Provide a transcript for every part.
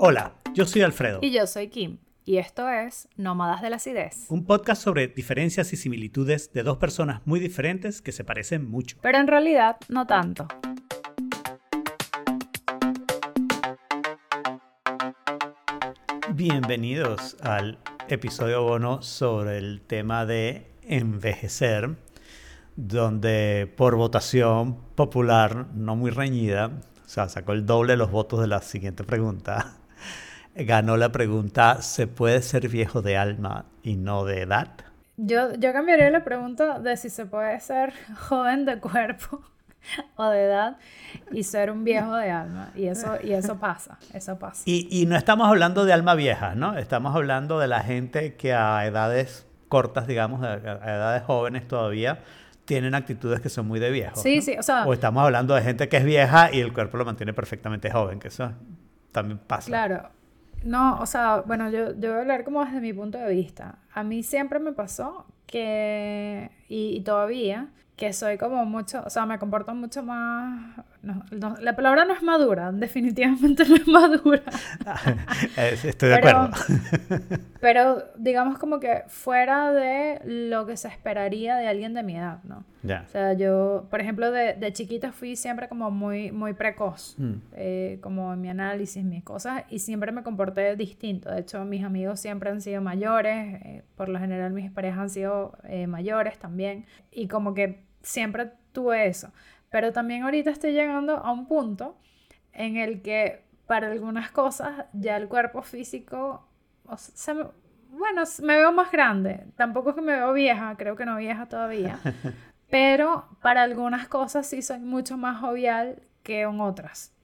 Hola, yo soy Alfredo. Y yo soy Kim. Y esto es Nómadas de la Acidez. Un podcast sobre diferencias y similitudes de dos personas muy diferentes que se parecen mucho. Pero en realidad no tanto. Bienvenidos al episodio bono sobre el tema de envejecer, donde por votación popular, no muy reñida, o sea, sacó el doble de los votos de la siguiente pregunta, ganó la pregunta, ¿se puede ser viejo de alma y no de edad? Yo, yo cambiaría la pregunta de si se puede ser joven de cuerpo o de edad y ser un viejo de alma. Y eso, y eso pasa, eso pasa. Y, y no estamos hablando de alma vieja, ¿no? Estamos hablando de la gente que a edades cortas, digamos, a, edades jóvenes todavía, tienen actitudes que son muy de viejo. Sí, ¿no? sí, o sea... O estamos hablando de gente que es vieja y el cuerpo lo mantiene perfectamente joven, que eso también pasa. Claro. No, o sea, bueno, yo, yo voy a hablar como desde mi punto de vista. A mí siempre me pasó que, y, y todavía, que soy como mucho, o sea, me comporto mucho más... No, no, la palabra no es madura, definitivamente no es madura. Estoy de Pero- acuerdo. Pero digamos como que fuera de lo que se esperaría de alguien de mi edad, ¿no? ya. O sea, yo, por ejemplo, de, de chiquita fui siempre como muy, muy precoz, Mm. eh, como en mi análisis, mis cosas, y siempre me comporté distinto. De hecho, mis amigos siempre han sido mayores, eh, por lo general mis parejas han sido eh, mayores también, y como que siempre tuve eso. Pero también ahorita estoy llegando a un punto en el que para algunas cosas ya el cuerpo físico, o sea, bueno, me veo más grande. Tampoco es que me veo vieja, creo que no vieja todavía. Pero para algunas cosas sí soy mucho más jovial que en otras.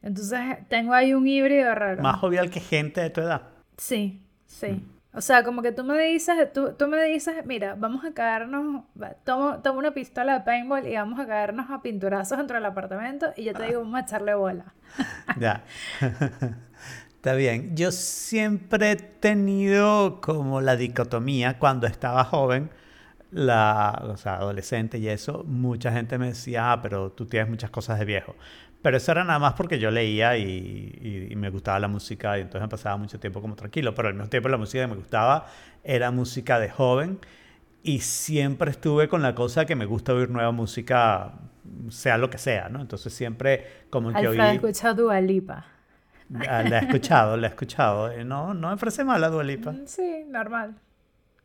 Entonces tengo ahí un híbrido raro. Más jovial que gente de tu edad. Sí, sí. O sea, como que tú me dices, tú, tú me dices, mira, vamos a caernos, tomo, tomo una pistola de paintball y vamos a caernos a pinturazos dentro del apartamento y yo te digo, vamos a echarle bola. Ya. Está bien. Yo siempre he tenido como la dicotomía cuando estaba joven, la, o sea, adolescente y eso, mucha gente me decía, ah, pero tú tienes muchas cosas de viejo. Pero eso era nada más porque yo leía y, y- y me gustaba la música y entonces me pasaba mucho tiempo como tranquilo, pero al mismo tiempo la música que me gustaba era música de joven y siempre estuve con la cosa que me gusta oír nueva música, sea lo que sea, ¿no? Entonces siempre como que oí... escucha Dua Lipa. Ah, La he escuchado, la he escuchado. Eh, No, no me parece mala Dua Lipa. Mm, Sí, normal.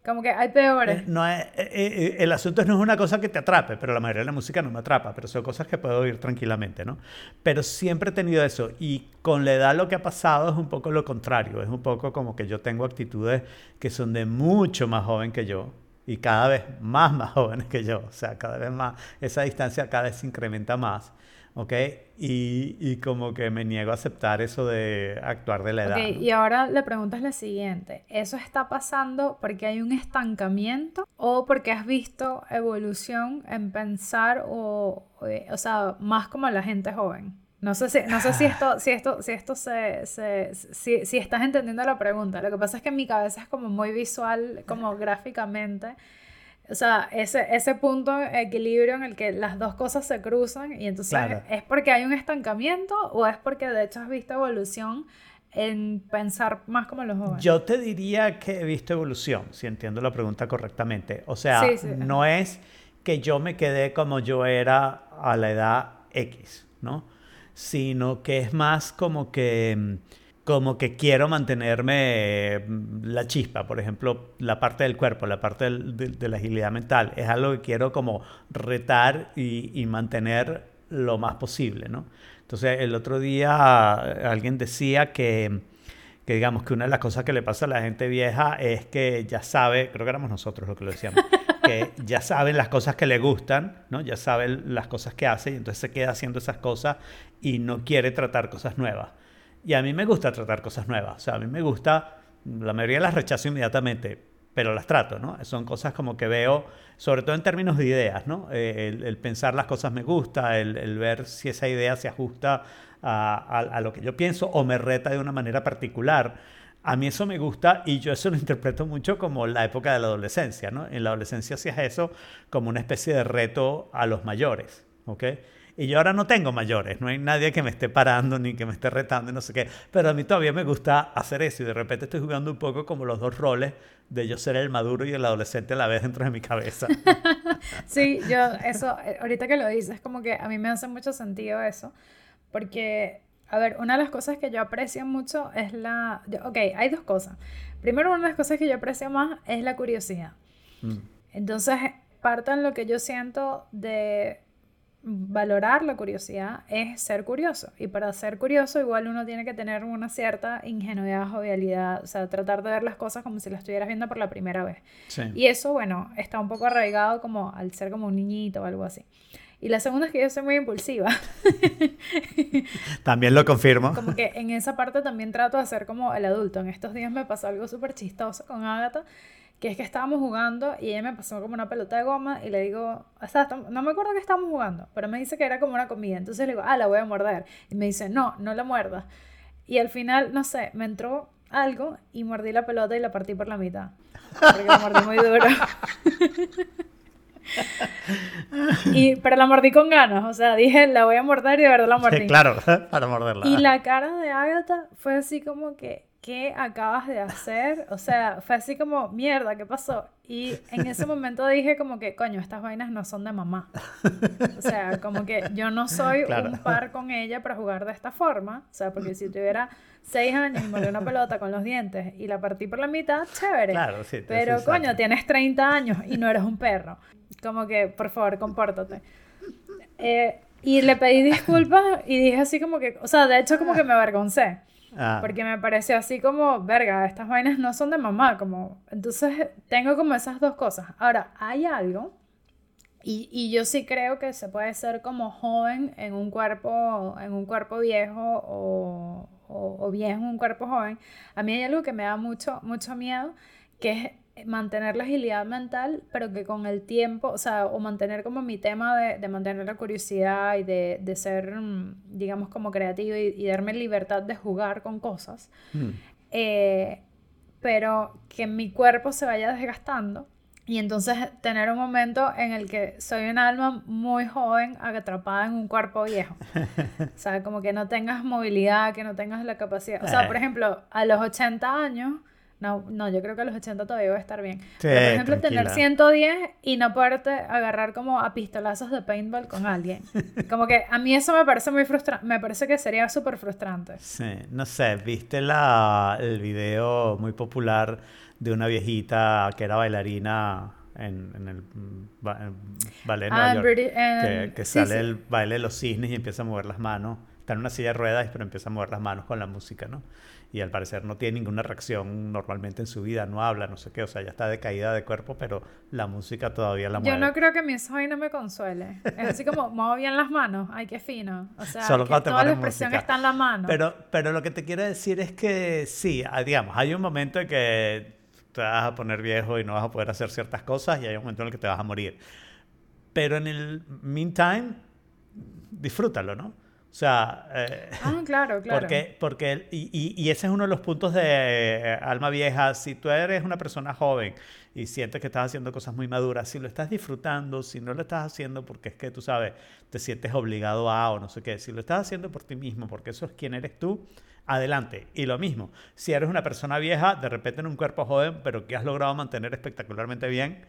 Como que hay peores. Eh, No es, eh, eh, el asunto no es una cosa que te atrape, pero la mayoría de la música no me atrapa, pero son cosas que puedo oír tranquilamente, ¿no? Pero siempre he tenido eso y con la edad lo que ha pasado es un poco lo contrario, es un poco como que yo tengo actitudes que son de mucho más joven que yo y cada vez más, más jóvenes que yo, o sea, cada vez más, esa distancia cada vez se incrementa más, ¿ok? Y, y como que me niego a aceptar eso de actuar de la edad. Ok, ¿no? y ahora la pregunta es la siguiente. ¿Eso está pasando porque hay un estancamiento o porque has visto evolución en pensar o, o, o sea, más como la gente joven? No sé si, no sé si esto, si esto, si esto se, se- si, si estás entendiendo la pregunta. Lo que pasa es que en mi cabeza es como muy visual, como gráficamente. O sea, ese, ese punto de equilibrio en el que las dos cosas se cruzan y entonces Claro. ¿es porque hay un estancamiento o es porque de hecho has visto evolución en pensar más como los jóvenes? Yo te diría que he visto evolución, si entiendo la pregunta correctamente. O sea, Sí, sí. no es que yo me quedé como yo era a la edad X, ¿no? Sino que es más como que, mm, como que quiero mantenerme eh, la chispa, por ejemplo, la parte del cuerpo, la parte del- de, de la agilidad mental. Es algo que quiero como retar y, y mantener lo más posible, ¿no? Entonces, el otro día eh, alguien decía que que digamos que una de las cosas que le pasa a la gente vieja es que ya sabe, creo que éramos nosotros los que lo decíamos, que ya saben las cosas que le gustan, ¿no? Ya saben las cosas que hace y entonces se queda haciendo esas cosas y no quiere tratar cosas nuevas. Y a mí me gusta tratar cosas nuevas, o sea, a mí me gusta, la mayoría las rechazo inmediatamente, pero las trato, ¿no? Son cosas como que veo, sobre todo en términos de ideas, ¿no? Eh, el, pensar las cosas me gusta, el, ver si esa idea se ajusta a lo que yo pienso o me reta de una manera particular. A mí eso me gusta y yo eso lo interpreto mucho como la época de la adolescencia, ¿no? En la adolescencia hacías eso como una especie de reto a los mayores, ¿ok? Y yo ahora no tengo mayores, no hay nadie que me esté parando ni que me esté retando y no sé qué. Pero a mí todavía me gusta hacer eso y de repente estoy jugando un poco como los dos roles de yo ser el maduro y el adolescente a la vez dentro de mi cabeza. sí, yo eso, eh, ahorita que lo dices, como que a mí me hace mucho sentido eso, porque, a ver, una de las cosas que yo aprecio mucho es la... Ok, hay dos cosas. Primero, una de las cosas que yo aprecio más es la curiosidad. Mm. Entonces, parte en lo que yo siento de valorar la curiosidad es ser curioso. Y para ser curioso, igual uno tiene que tener una cierta ingenuidad, jovialidad, o sea, tratar de ver las cosas como si las estuvieras viendo por la primera vez. Y eso, bueno, está un poco arraigado como al ser como un niñito o algo así. Y la segunda es que yo soy muy impulsiva. también lo confirmo. Como que en esa parte también trato de ser como el adulto. En estos días me pasó algo súper chistoso con Agatha que es que estábamos jugando y ella me pasó como una pelota de goma y le digo, o sea, no me acuerdo que estábamos jugando, pero me dice que era como una comida, entonces le digo, ah, la voy a morder. Y me dice, no, no la muerdas. Y al final, no sé, me entró algo y mordí la pelota y la partí por la mitad. Porque la mordí muy duro. y, pero la mordí con ganas, o sea, dije, la voy a morder y de verdad la mordí. claro, para morderla. Y la cara de Agatha fue así como que, ¿qué acabas de hacer? O sea, fue así como, mierda, ¿qué pasó? Y en ese momento dije como que, coño, estas vainas no son de mamá. O sea, como que yo no soy un par con ella para jugar de esta forma. O sea, porque si tuviera seis años y morí una pelota con los dientes y la partí por la mitad, chévere. Claro, sí. Pero, coño, tienes 30 años y no eres un perro. Como que, por favor, compórtate. Eh, y le pedí disculpas y dije así como que, o sea, de hecho como que me avergoncé. Ah. Porque me pareció así como, verga, estas vainas no son de mamá, como... Entonces tengo como esas dos cosas. Ahora, hay algo, y, y yo sí creo que se puede ser como joven en un cuerpo, en un cuerpo viejo o, o, o viejo en un cuerpo joven. A mí hay algo que me da mucho, mucho miedo, que es mantener la agilidad mental, pero que con el tiempo, o sea, o mantener como mi tema de, de mantener la curiosidad y de, de ser, mm, digamos, como creativo y, darme libertad de jugar con cosas, mm. eh, pero que mi cuerpo se vaya desgastando y entonces tener un momento en el que soy un alma muy joven atrapada en un cuerpo viejo. o sea, como que no tengas movilidad, que no tengas la capacidad. O sea, eh. por ejemplo, a los 80 años no, no, yo creo que a los 80 todavía va a estar bien. por ejemplo, tener 110 y no poderte agarrar como a pistolazos de paintball con alguien. Como que a mí eso me parece muy frustrante. Me parece que sería súper frustrante. Sí, no sé, ¿viste la, el video muy popular de una viejita que era bailarina en, en el ballet de ah, Nueva York? que, que sale el baile de los cisnes y empieza a mover las manos. Está en una silla de ruedas, pero empieza a mover las manos con la música, ¿no? y al parecer no tiene ninguna reacción normalmente en su vida, no habla, no sé qué, o sea, ya está decaída de cuerpo, pero la música todavía la mueve. Yo no creo que mi no me consuele. Es así como, muevo bien las manos, ay, qué fino. O sea, Solo que toda la expresión está en la mano. Pero, pero lo que te quiero decir es que sí, ah, digamos, hay un momento en que te vas a poner viejo y no vas a poder hacer ciertas cosas y hay un momento en el que te vas a morir. Pero en el meantime, disfrútalo, ¿no? O sea, eh, ah, claro, claro. Porque, porque y, y, ese es uno de los puntos de eh, alma vieja. Si tú eres una persona joven y sientes que estás haciendo cosas muy maduras, si lo estás disfrutando, si no lo estás haciendo porque es que tú sabes, te sientes obligado a o no sé qué, si lo estás haciendo por ti mismo, porque eso es quien eres tú, adelante. Y lo mismo, si eres una persona vieja, de repente en un cuerpo joven, pero que has logrado mantener espectacularmente bien,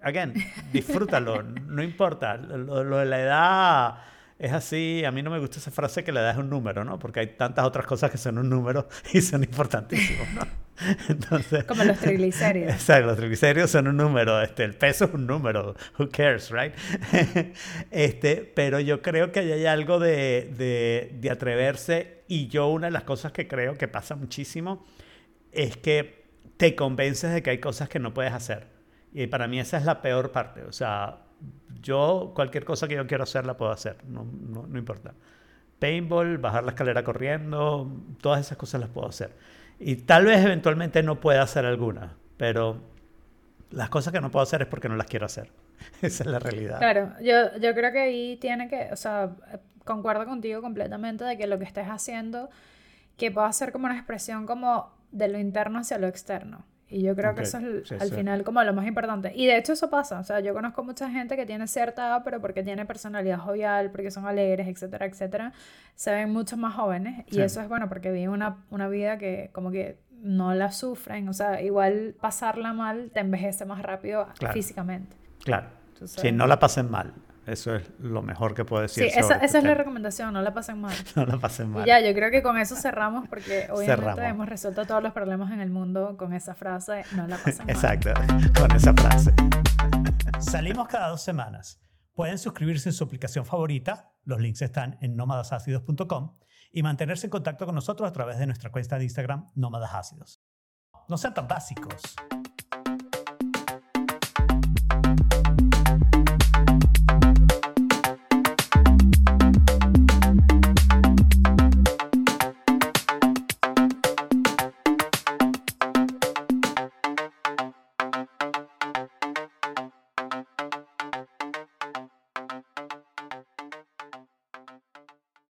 again, disfrútalo, no importa. lo de la edad es así, a mí no me gusta esa frase que le das un número, ¿no? Porque hay tantas otras cosas que son un número y son importantísimos, ¿no? Entonces, Como los triglicéridos. Exacto, los triglicéridos son un número, este, el peso es un número, who cares, right? este, pero yo creo que hay algo de, de, de atreverse y yo una de las cosas que creo que pasa muchísimo es que te convences de que hay cosas que no puedes hacer. Y para mí esa es la peor parte, o sea, yo cualquier cosa que yo quiero hacer la puedo hacer, no, no, no, importa. Paintball, bajar la escalera corriendo, todas esas cosas las puedo hacer. Y tal vez eventualmente no pueda hacer alguna, pero las cosas que no puedo hacer es porque no las quiero hacer. Esa es la realidad. Claro, yo, yo creo que ahí tiene que, o sea, concuerdo contigo completamente de que lo que estés haciendo, que pueda ser como una expresión como de lo interno hacia lo externo. Y yo creo que eso es al final como lo más importante. Y de hecho eso pasa. O sea, yo conozco mucha gente que tiene cierta edad, pero porque tiene personalidad jovial, porque son alegres, etcétera, etcétera, se ven mucho más jóvenes. Y eso es bueno porque viven una, una vida que como que no la sufren. O sea, igual pasarla mal te envejece más rápido físicamente. Claro. Si no la pasen mal. Eso es lo mejor que puedo decir. Sí, esa, esa es la recomendación, no la pasen mal. no la pasen mal. Y ya, yo creo que con eso cerramos porque obviamente hemos resuelto todos los problemas en el mundo con esa frase, no la pasen mal. Exacto, con esa frase. Salimos cada dos semanas. Pueden suscribirse en su aplicación favorita, los links están en nómadasácidos.com y mantenerse en contacto con nosotros a través de nuestra cuenta de Instagram, Nómadas Ácidos. No sean tan básicos.